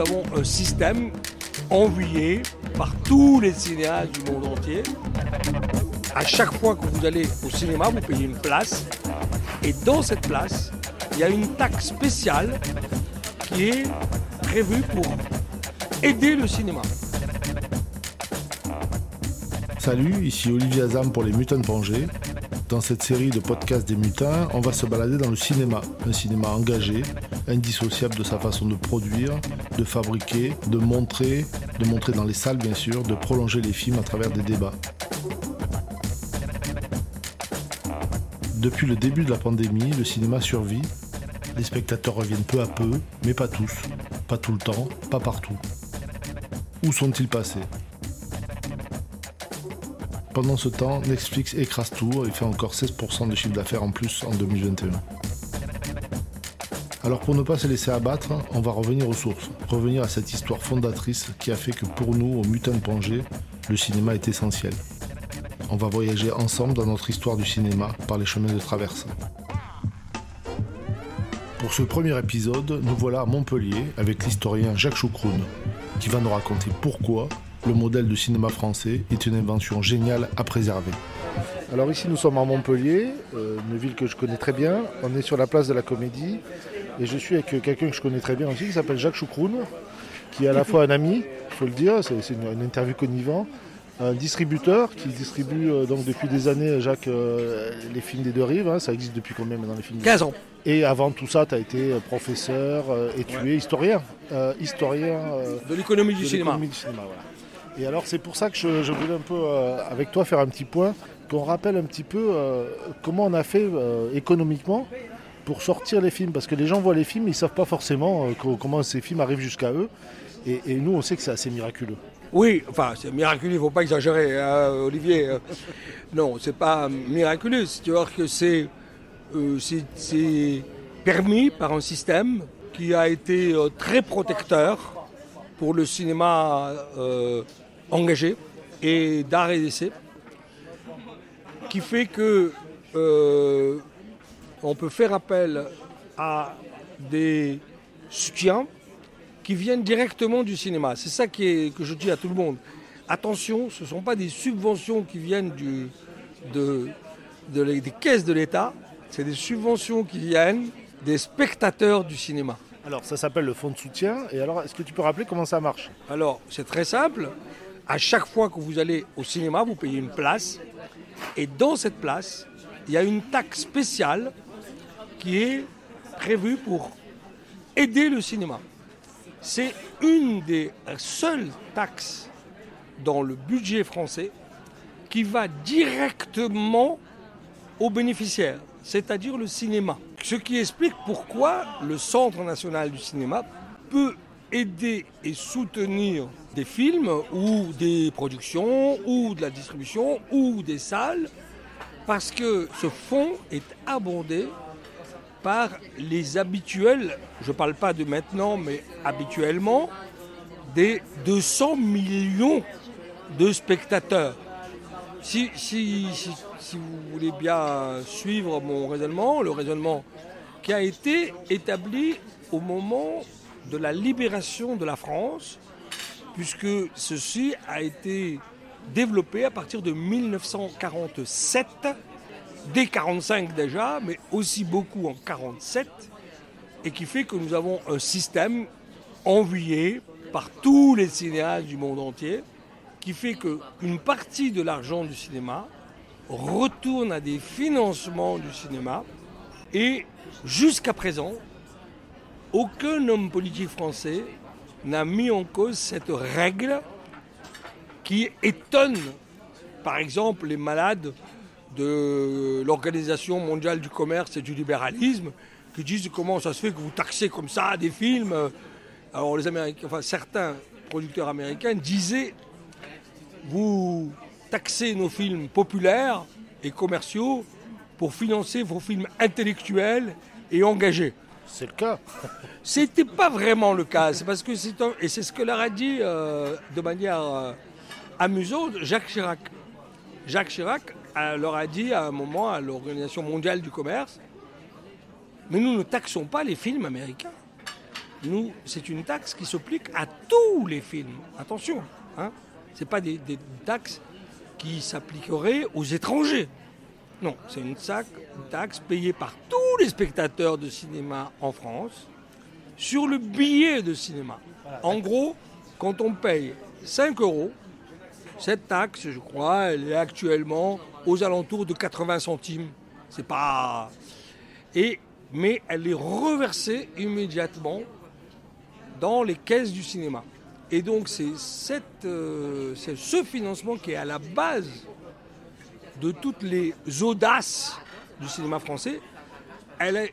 avons un système envié par tous les cinéastes du monde entier. À chaque fois que vous allez au cinéma, vous payez une place. Et dans cette place, il y a une taxe spéciale qui est prévue pour aider le cinéma. Salut, ici Olivier Azam pour les Mutants Pangée. Dans cette série de podcasts des mutins, on va se balader dans le cinéma. Un cinéma engagé, indissociable de sa façon de produire, de fabriquer, de montrer, de montrer dans les salles bien sûr, de prolonger les films à travers des débats. Depuis le début de la pandémie, le cinéma survit. Les spectateurs reviennent peu à peu, mais pas tous, pas tout le temps, pas partout. Où sont-ils passés? Pendant ce temps, Netflix écrase tout et fait encore 16% de chiffre d'affaires en plus en 2021. Alors pour ne pas se laisser abattre, on va revenir aux sources, revenir à cette histoire fondatrice qui a fait que pour nous, au Mutant Pangé, le cinéma est essentiel. On va voyager ensemble dans notre histoire du cinéma par les chemins de traverse. Pour ce premier épisode, nous voilà à Montpellier avec l'historien Jacques Choucroune, qui va nous raconter pourquoi le modèle de cinéma français est une invention géniale à préserver. Alors ici nous sommes à Montpellier, euh, une ville que je connais très bien. On est sur la place de la Comédie et je suis avec quelqu'un que je connais très bien aussi qui s'appelle Jacques Choucroune, qui est à la fois un ami, il faut le dire, c'est une, interview connivant, un distributeur qui distribue euh, donc depuis des années, Jacques, euh, les films des deux rives. Hein. ça existe depuis combien maintenant les films 15 ans. Et avant tout ça, tu as été professeur, étudié, historien. historien de l'économie du, cinéma. Et alors c'est pour ça que je, voulais un peu euh, avec toi faire un petit point, qu'on rappelle un petit peu euh, comment on a fait euh, économiquement pour sortir les films, parce que les gens voient les films, ils ne savent pas forcément comment ces films arrivent jusqu'à eux. Et, nous, on sait que c'est assez miraculeux. Oui, enfin, c'est miraculeux, il ne faut pas exagérer, hein, Olivier. non, c'est pas miraculeux, c'est-à-dire que c'est permis par un système qui a été très protecteur pour le cinéma engagé et d'art et d'essai, qui fait que euh, on peut faire appel à des soutiens qui viennent directement du cinéma. C'est ça qui est, que je dis à tout le monde. Attention, ce ne sont pas des subventions qui viennent du, de, des caisses de l'État, c'est des subventions qui viennent des spectateurs du cinéma. Alors ça s'appelle le fonds de soutien. Et alors est-ce que tu peux rappeler comment ça marche? Alors c'est très simple à chaque fois que vous allez au cinéma, vous payez une place. Et dans cette place, il y a une taxe spéciale qui est prévue pour aider le cinéma. C'est une des seules taxes dans le budget français qui va directement aux bénéficiaires, c'est-à-dire le cinéma. Ce qui explique pourquoi le Centre national du cinéma peut aider et soutenir des films ou des productions ou de la distribution ou des salles parce que ce fonds est abondé par les habituels, je ne parle pas de maintenant, mais habituellement, des 200 millions de spectateurs. Si, si, si, vous voulez bien suivre mon raisonnement, le raisonnement qui a été établi au moment de la libération de la France, puisque ceci a été développé à partir de 1947, dès 1945 déjà, mais aussi beaucoup en 1947, et qui fait que nous avons un système envié par tous les cinéastes du monde entier, qui fait qu'une partie de l'argent du cinéma retourne à des financements du cinéma, et jusqu'à présent, aucun homme politique français n'a mis en cause cette règle qui étonne, par exemple, les malades de l'Organisation mondiale du commerce et du libéralisme, qui disent comment ça se fait que vous taxez comme ça des films. Alors les Américains, certains producteurs américains disaient vous taxez nos films populaires et commerciaux pour financer vos films intellectuels et engagés. C'est le cas. C'était pas vraiment le cas. C'est parce que c'est et c'est ce que leur a dit euh, de manière euh, amusante Jacques Chirac. Jacques Chirac leur a dit à un moment à l'Organisation mondiale du commerce, mais nous ne taxons pas les films américains. nous, c'est une taxe qui s'applique à tous les films. Attention, hein, ce n'est pas des, taxes qui s'appliqueraient aux étrangers. Non, c'est une, taxe payée par tous les spectateurs de cinéma en France sur le billet de cinéma. En gros, quand on paye 5 euros, cette taxe, je crois, elle est actuellement aux alentours de 80 centimes. C'est pas. Et, mais elle est reversée immédiatement dans les caisses du cinéma. Et donc c'est euh, ce financement qui est à la base de toutes les audaces du cinéma français.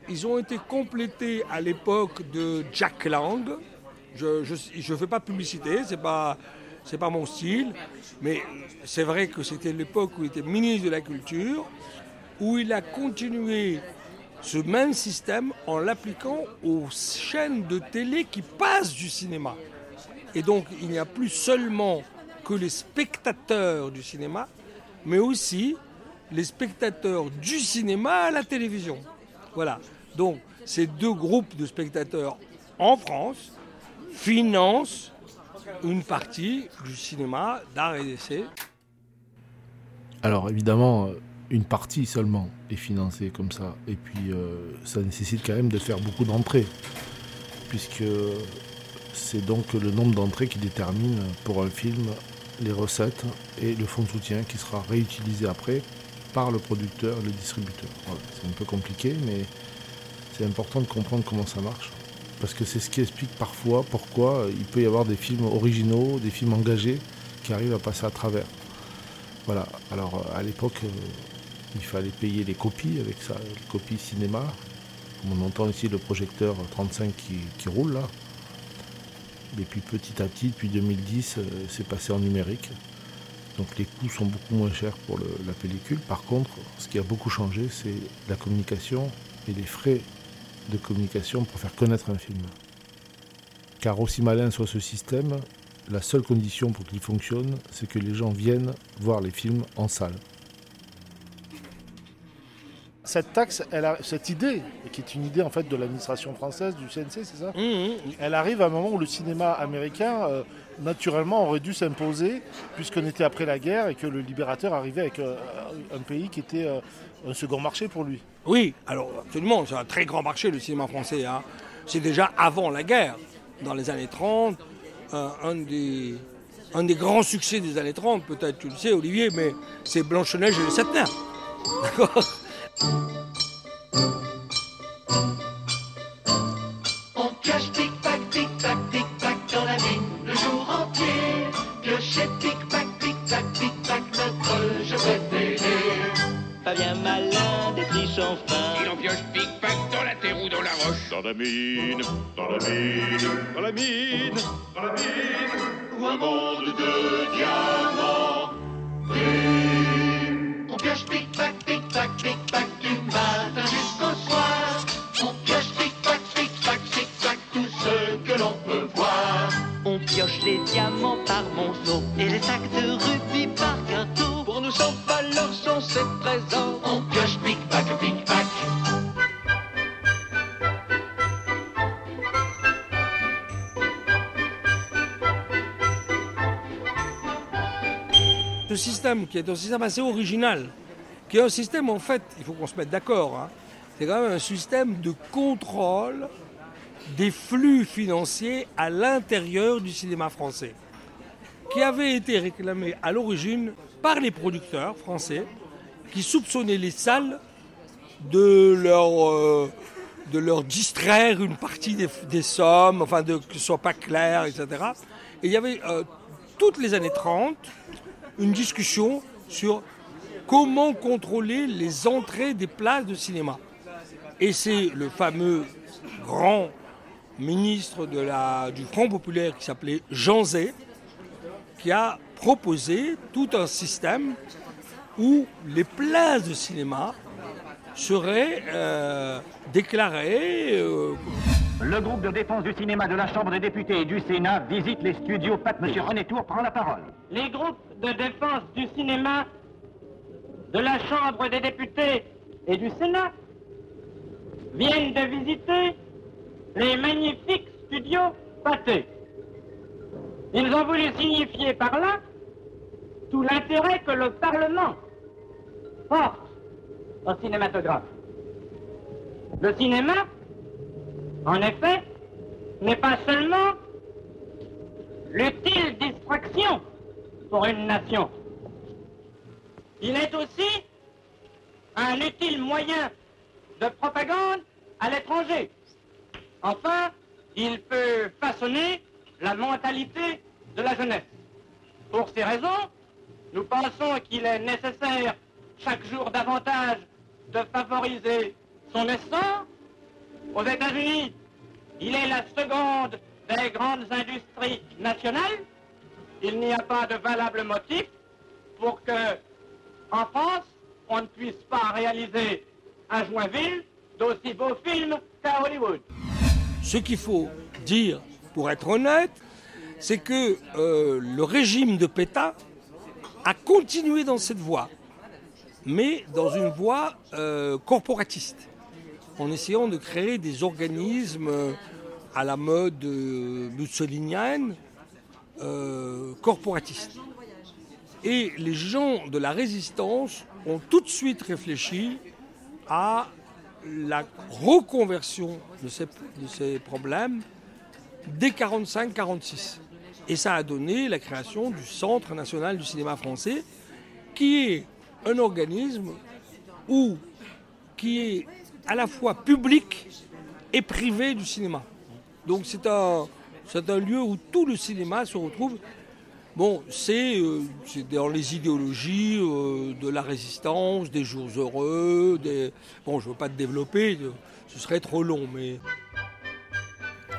ils ont été complétés à l'époque de Jack Lang. Je ne fais pas publicité, c'est pas pas mon style, mais c'est vrai que c'était l'époque où il était ministre de la Culture, où il a continué ce même système en l'appliquant aux chaînes de télé qui passent du cinéma. Et donc il n'y a plus seulement que les spectateurs du cinéma, mais aussi les spectateurs du cinéma à la télévision. Voilà. Donc ces deux groupes de spectateurs en France financent une partie du cinéma d'art et d'essai. Alors évidemment, euh, une partie seulement est financée comme ça. Et puis euh, ça nécessite quand même de faire beaucoup d'entrées. Puisque c'est donc le nombre d'entrées qui détermine pour un film les recettes et le fonds de soutien qui sera réutilisé après par le producteur et le distributeur. C'est un peu compliqué, mais c'est important de comprendre comment ça marche parce que c'est ce qui explique parfois pourquoi il peut y avoir des films originaux, des films engagés qui arrivent à passer à travers. Voilà, alors à l'époque, euh, il fallait payer les copies avec ça, les copies cinéma. On entend ici le projecteur 35 qui, roule là. Et puis petit à petit, depuis 2010, euh, c'est passé en numérique. Donc les coûts sont beaucoup moins chers pour la pellicule. Par contre, ce qui a beaucoup changé, c'est la communication et les frais de communication pour faire connaître un film. Car aussi malin soit ce système, la seule condition pour qu'il fonctionne, c'est que les gens viennent voir les films en salle. Cette taxe, elle a, cette idée, qui est une idée en fait de l'administration française, du CNC, c'est ça mmh, mmh. Elle arrive à un moment où le cinéma américain, euh, naturellement, aurait dû s'imposer, puisqu'on était après la guerre et que le libérateur arrivait avec euh, un pays qui était euh, un second marché pour lui. Oui, alors absolument, c'est un très grand marché le cinéma français. Hein. C'est déjà avant la guerre, dans les années 30, un, des, un des grands succès des années 30, peut-être tu le sais Olivier, mais c'est Blanche-Neige et les Sept. D'accord? Dans la mine, dans la mine, dans la mine, dans la mine, où un monde de diamants brille. On pioche pic-pac, pic-pac, pic-pac du matin jusqu'au soir. On pioche pic-pac, pic-pac, pic-pac tout ce que l'on peut voir. On pioche les diamants par monceau et les sacs de rubis par gâteau. Pour nous sans valeur sont ces trésors. On pioche pic-pac, pic-pac. Système qui est un système assez original, qui est un système en fait, il faut qu'on se mette d'accord, hein, c'est quand même un système de contrôle des flux financiers à l'intérieur du cinéma français, qui avait été réclamé à l'origine par les producteurs français qui soupçonnaient les salles de leur, euh, de leur distraire une partie des, sommes, enfin de, que ce soit pas clair, etc. Et il y avait euh, toutes les années 30 une discussion sur comment contrôler les entrées des places de cinéma. Et c'est le fameux grand ministre du Front populaire qui s'appelait Jean Zay qui a proposé tout un système où les places de cinéma seraient euh, déclarées. Euh, le groupe de défense du cinéma de la Chambre des députés et du Sénat visite les studios Pat. Monsieur René Tour prend la parole. Les groupes de défense du cinéma de la Chambre des députés et du Sénat viennent de visiter les magnifiques studio Pathé. Ils ont voulu signifier par là tout l'intérêt que le Parlement porte au cinématographe. Le cinéma, en effet, n'est pas seulement l'utile distraction pour une nation. Il est aussi un utile moyen de propagande à l'étranger. Enfin, il peut façonner la mentalité de la jeunesse. Pour ces raisons, nous pensons qu'il est nécessaire chaque jour davantage de favoriser son essor. Aux États-Unis, il est la seconde des grandes industries nationales. Il n'y a pas de valable motif pour que, en France, on ne puisse pas réaliser à Joinville d'aussi beaux films qu'à Hollywood. Ce qu'il faut dire, pour être honnête, c'est que euh, le régime de Pétain a continué dans cette voie, mais dans une voie euh, corporatiste, en essayant de créer des organismes euh, à la mode euh, mussolinienne, euh, corporatiste. Et les gens de la résistance ont tout de suite réfléchi à la reconversion de ces, problèmes dès 45-46. Et ça a donné la création du Centre national du cinéma français, qui est un organisme où, qui est à la fois public et privé du cinéma. Donc c'est un, lieu où tout le cinéma se retrouve. Bon, c'est euh, dans les idéologies euh, de la résistance, des jours heureux. Bon, je ne veux pas te développer, ce serait trop long, mais...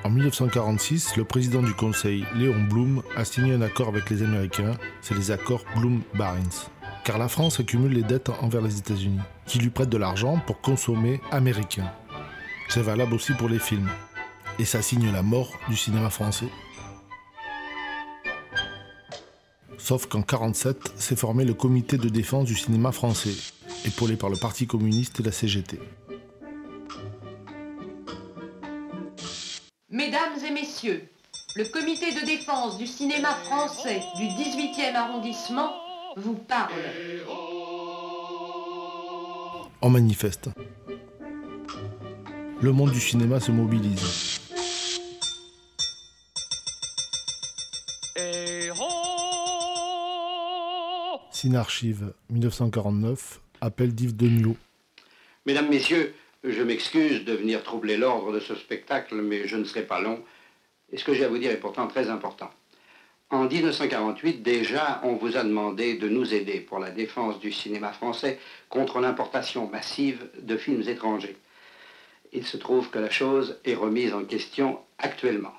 En 1946, le président du Conseil, Léon Blum, a signé un accord avec les Américains, c'est les accords Blum-Barnes. Car la France accumule les dettes envers les États-Unis, qui lui prêtent de l'argent pour consommer américain. C'est valable aussi pour les films. Et ça signe la mort du cinéma français. Sauf qu'en 1947 s'est formé le comité de défense du cinéma français, épaulé par le Parti communiste et la CGT. Mesdames et messieurs, le comité de défense du cinéma français du 18e arrondissement vous parle. On manifeste. Le monde du cinéma se mobilise. Cinarchive 1949, appel d'Yves Degnaud. Mesdames, Messieurs, je m'excuse de venir troubler l'ordre de ce spectacle, mais je ne serai pas long. Et ce que j'ai à vous dire est pourtant très important. En 1948, déjà, on vous a demandé de nous aider pour la défense du cinéma français contre l'importation massive de films étrangers. Il se trouve que la chose est remise en question actuellement.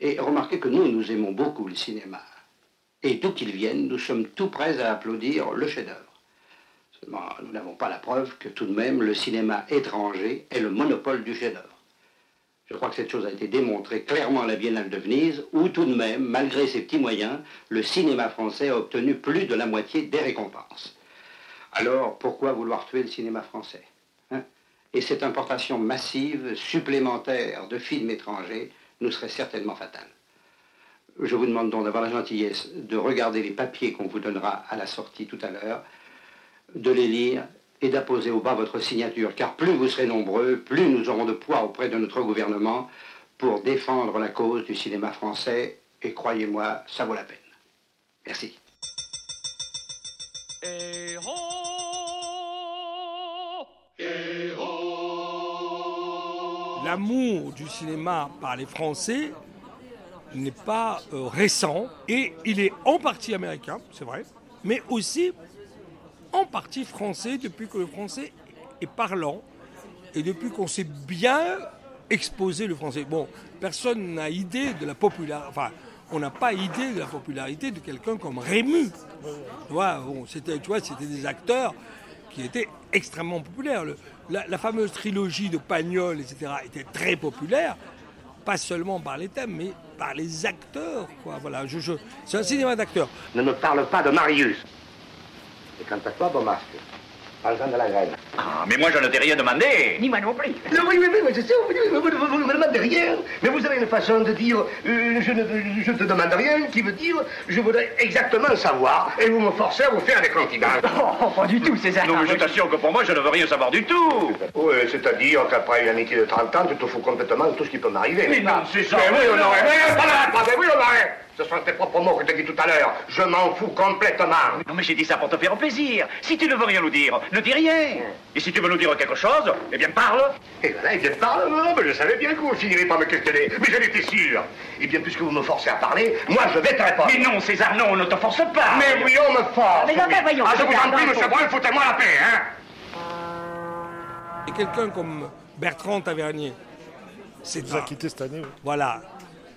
Et remarquez que nous, nous aimons beaucoup le cinéma. Et d'où qu'il vienne, nous sommes tout prêts à applaudir le chef-d'œuvre. Seulement, nous n'avons pas la preuve que tout de même le cinéma étranger est le monopole du chef-d'œuvre. Je crois que cette chose a été démontrée clairement à la Biennale de Venise, où tout de même, malgré ses petits moyens, le cinéma français a obtenu plus de la moitié des récompenses. Alors, pourquoi vouloir tuer le cinéma français hein? Et cette importation massive, supplémentaire de films étrangers nous serait certainement fatale. Je vous demande donc d'avoir la gentillesse de regarder les papiers qu'on vous donnera à la sortie tout à l'heure, de les lire et d'apposer au bas votre signature, car plus vous serez nombreux, plus nous aurons de poids auprès de notre gouvernement pour défendre la cause du cinéma français, et croyez-moi, ça vaut la peine. Merci. L'amour du cinéma par les Français n'est pas euh, récent et il est en partie américain, c'est vrai, mais aussi en partie français depuis que le français est parlant et depuis qu'on sait bien exposer le français. Bon, personne n'a idée de la popularité, enfin, on n'a pas idée de la popularité de quelqu'un comme Rému. Tu vois, c'était, des acteurs qui étaient extrêmement populaires. La, fameuse trilogie de Pagnol, etc., était très populaire, pas seulement par les thèmes, mais par les acteurs. C'est un cinéma d'acteurs. Ne me parle pas de Marius. Et quant à toi, Beaumasque, Parle-en de la graine. Ah, mais moi je ne t'ai rien demandé. Ni moi non plus. Non, oui, oui, oui, mais je sais, vous, vous, vous, vous ne me demandez rien. Mais vous avez une façon de dire euh, je ne je te demande rien qui veut dire je voudrais exactement savoir. Et vous me forcez à vous faire des confidences. Oh, pas du tout, César. Non, mais je t'assure que pour moi je ne veux rien savoir du tout. Oui, c'est-à-dire qu'après une amitié de 30 ans, tu te fous complètement de tout ce qui peut m'arriver. Mais non, c'est ça. Mais oui, on aurait. Mais attendez, oui, on aurait. Ce sont tes propres mots que tu as dit tout à l'heure. Je m'en fous complètement. Non, mais j'ai dit ça pour te faire plaisir. Si tu ne veux rien nous dire, ne dis rien. Et si tu veux nous dire quelque chose, eh bien parle. Et voilà, il vient de parler. Non, mais je savais bien que vous finiriez par me questionner. Mais j'en étais sûr. Et bien, puisque vous me forcez à parler, moi, je vais te répondre. Mais non, César, non, on ne te force pas. Mais oui, on me force. Mais enfin, oui. voyons, Ah, je vous en prie, non, monsieur faut- Brun, foutez-moi la paix, hein. Et quelqu'un comme Bertrand Tavernier, c'est Il nous a quittés cette année. oui. Voilà.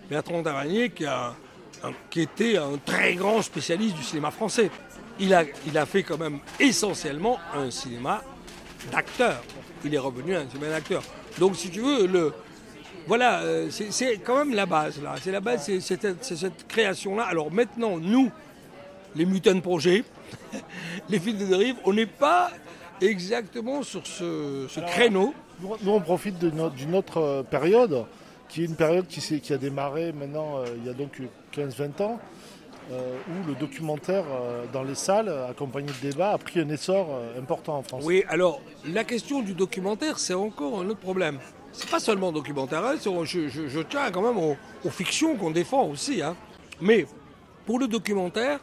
Bertrand Tavernier, qui, a qui était un très grand spécialiste du cinéma français. Il a, il a fait quand même essentiellement un cinéma d'acteur. Il est revenu à un cinéma d'acteur. Donc, si tu veux, le, voilà, euh, c'est quand même la base, là. C'est la base, c'est cette création-là. Alors maintenant, nous, les Mutant Projets, les films de dérive, on n'est pas exactement sur ce, ce créneau. Nous, nous, on profite d'une autre, euh, période, qui est une période qui a démarré maintenant, euh, il y a donc 15-20 ans, euh, où le documentaire euh, dans les salles, accompagné de débats, a pris un essor euh, important en France. Oui, alors la question du documentaire, c'est encore un autre problème. C'est pas seulement documentaire, hein, je, tiens quand même aux, fictions qu'on défend aussi. hein. Mais pour le documentaire,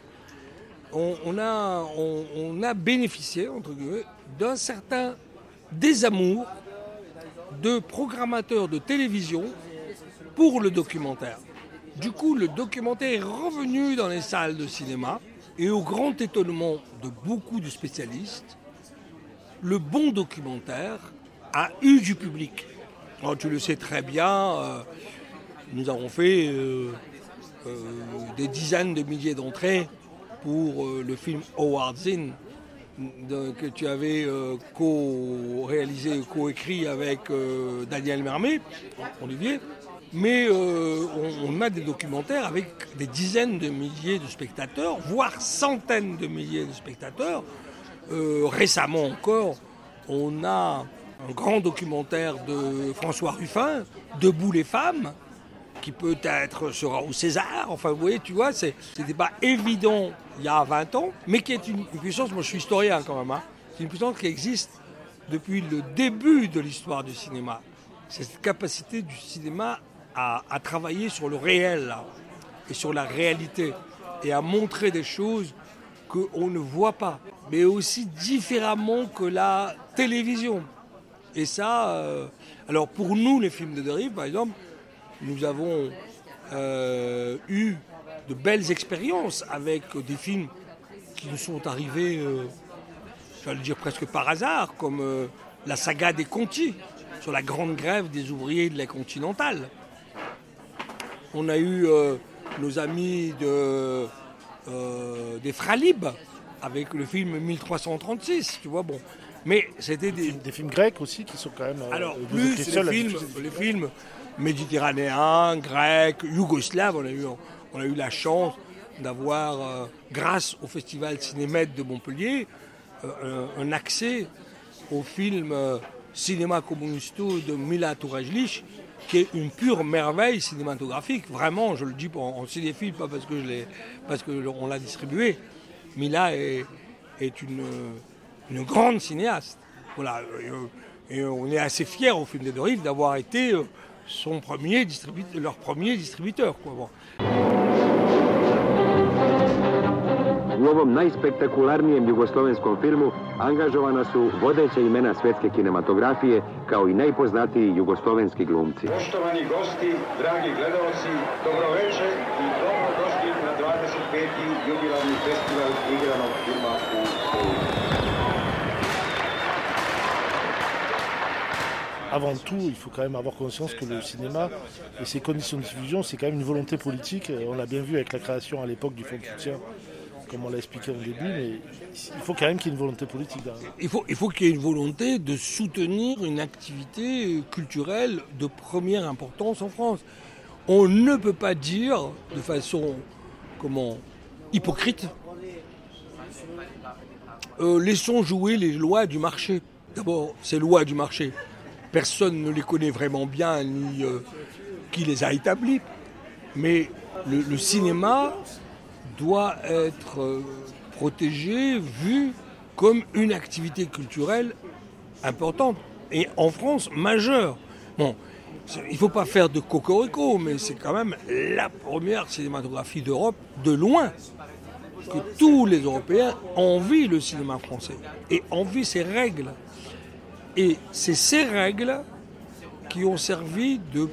on, a, on a bénéficié, entre guillemets, d'un certain désamour de programmateurs de télévision pour le documentaire. Du coup, le documentaire est revenu dans les salles de cinéma et au grand étonnement de beaucoup de spécialistes, le bon documentaire a eu du public. Alors, tu le sais très bien, euh, nous avons fait euh, euh, des dizaines de milliers d'entrées pour le film Howard Zinn que tu avais co-réalisé, co-écrit avec Daniel Mermet, Olivier. Mais euh, on, a des documentaires avec des dizaines de milliers de spectateurs, voire centaines de milliers de spectateurs. Euh, récemment encore, on a un grand documentaire de François Ruffin, Debout les femmes, qui peut-être sera au César. Enfin, vous voyez, tu vois, c'est- c'était pas évident il y a 20 ans, mais qui est une, puissance, moi je suis historien quand même, hein. c'est une puissance qui existe depuis le début de l'histoire du cinéma. Cette capacité du cinéma à, travailler sur le réel et sur la réalité et à montrer des choses qu'on ne voit pas, mais aussi différemment que la télévision. Et ça, euh, alors pour nous, les films de dérive, par exemple, nous avons euh, eu de belles expériences avec des films qui nous sont arrivés, euh, je vais le dire presque par hasard, comme la saga des Conti, sur la grande grève des ouvriers de la Continentale. On a eu euh, nos amis de, euh, des Fralib avec le film 1336, tu vois, bon. Mais c'était des, Des films grecs aussi qui sont quand même. euh, alors, plus les films, les films méditerranéens, grecs, yougoslaves, on a eu, on a eu la chance d'avoir, euh, grâce au Festival Cinémètre de Montpellier, euh, un, un accès au film euh, Cinéma Comunisto de Mila Tourajlich, qui est une pure merveille cinématographique. Vraiment, je le dis en, en cinéphile, pas parce que on l'a distribué. Mila est, est une, grande cinéaste. Voilà. Et, on est assez fiers au film des deux rives d'avoir été euh, son premier distributeur, leur premier distributeur. Quoi. U ovom najspektakularnijem jugoslovenskom filmu angažovana su vodeća imena svetske kinematografije kao i najpoznatiji jugoslovenski glumci. Poštovani gosti, dragi gledalci, dobroveče i dobrodošli na 25. jubilarni festival igranog filma u Puli. Avant tout, il faut quand même avoir conscience que le cinéma et ses conditions de diffusion, c'est quand même une volonté politique. On l'a bien vu avec la création à l'époque du fonds de soutien, comme on l'a expliqué au début, mais il faut quand même qu'il y ait une volonté politique. Il faut, il faut qu'il y ait une volonté de soutenir une activité culturelle de première importance en France. On ne peut pas dire de façon comment hypocrite euh, laissons jouer les lois du marché. D'abord, ces lois du marché, personne ne les connaît vraiment bien ni euh, qui les a établies. Mais le cinéma doit être euh, protégé, vu comme une activité culturelle importante et en France majeure. Bon, il ne faut pas faire de cocorico, mais c'est quand même la première cinématographie d'Europe de loin. Tous les Européens envient le cinéma français et envient ses règles. Et c'est ces règles qui ont servi de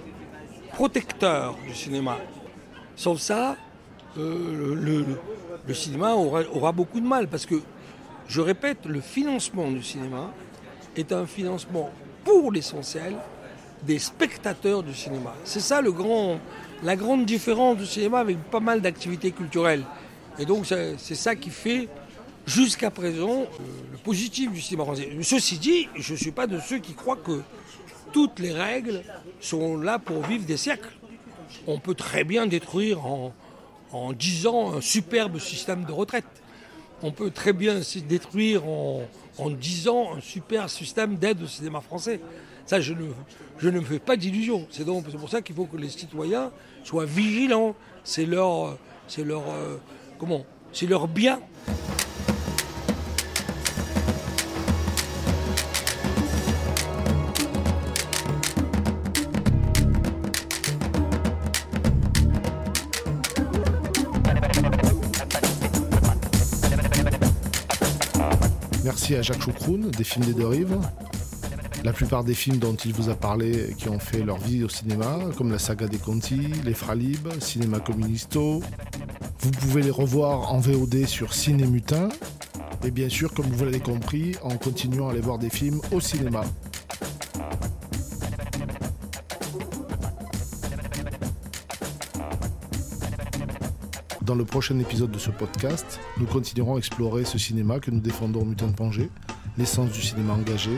protecteur du cinéma. Sauf ça, euh, le, cinéma aura, beaucoup de mal parce que, je répète, le financement du cinéma est un financement pour l'essentiel des spectateurs du cinéma. C'est ça le grand, la grande différence du cinéma avec pas mal d'activités culturelles. Et donc c'est c'est ça qui fait jusqu'à présent euh, le positif du cinéma français. Ceci dit, je ne suis pas de ceux qui croient que toutes les règles sont là pour vivre des siècles. On peut très bien détruire en, en 10 ans un superbe système de retraite. On peut très bien détruire en, en 10 ans un super système d'aide au cinéma français. Ça, je ne, je ne me fais pas d'illusions. C'est donc pour ça qu'il faut que les citoyens soient vigilants. C'est leur, leur, euh, c'est leur bien. Merci à Jacques Choucroune des films des deux rives. La plupart des films dont il vous a parlé qui ont fait leur vie au cinéma, comme la saga des Conti, Les Fralib, Cinéma Communisto. Vous pouvez les revoir en VOD sur Ciné Mutin. Et bien sûr, comme vous l'avez compris, en continuant à aller voir des films au cinéma. Dans le prochain épisode de ce podcast, nous continuerons à explorer ce cinéma que nous défendons au Mutin de l'essence du cinéma engagé,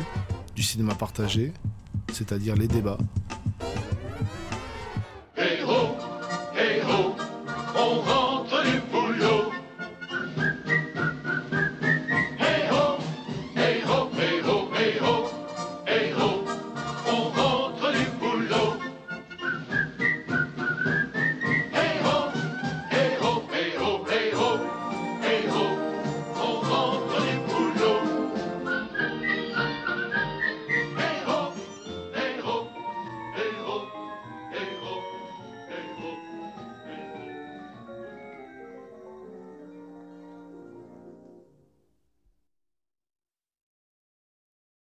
du cinéma partagé, c'est-à-dire les débats,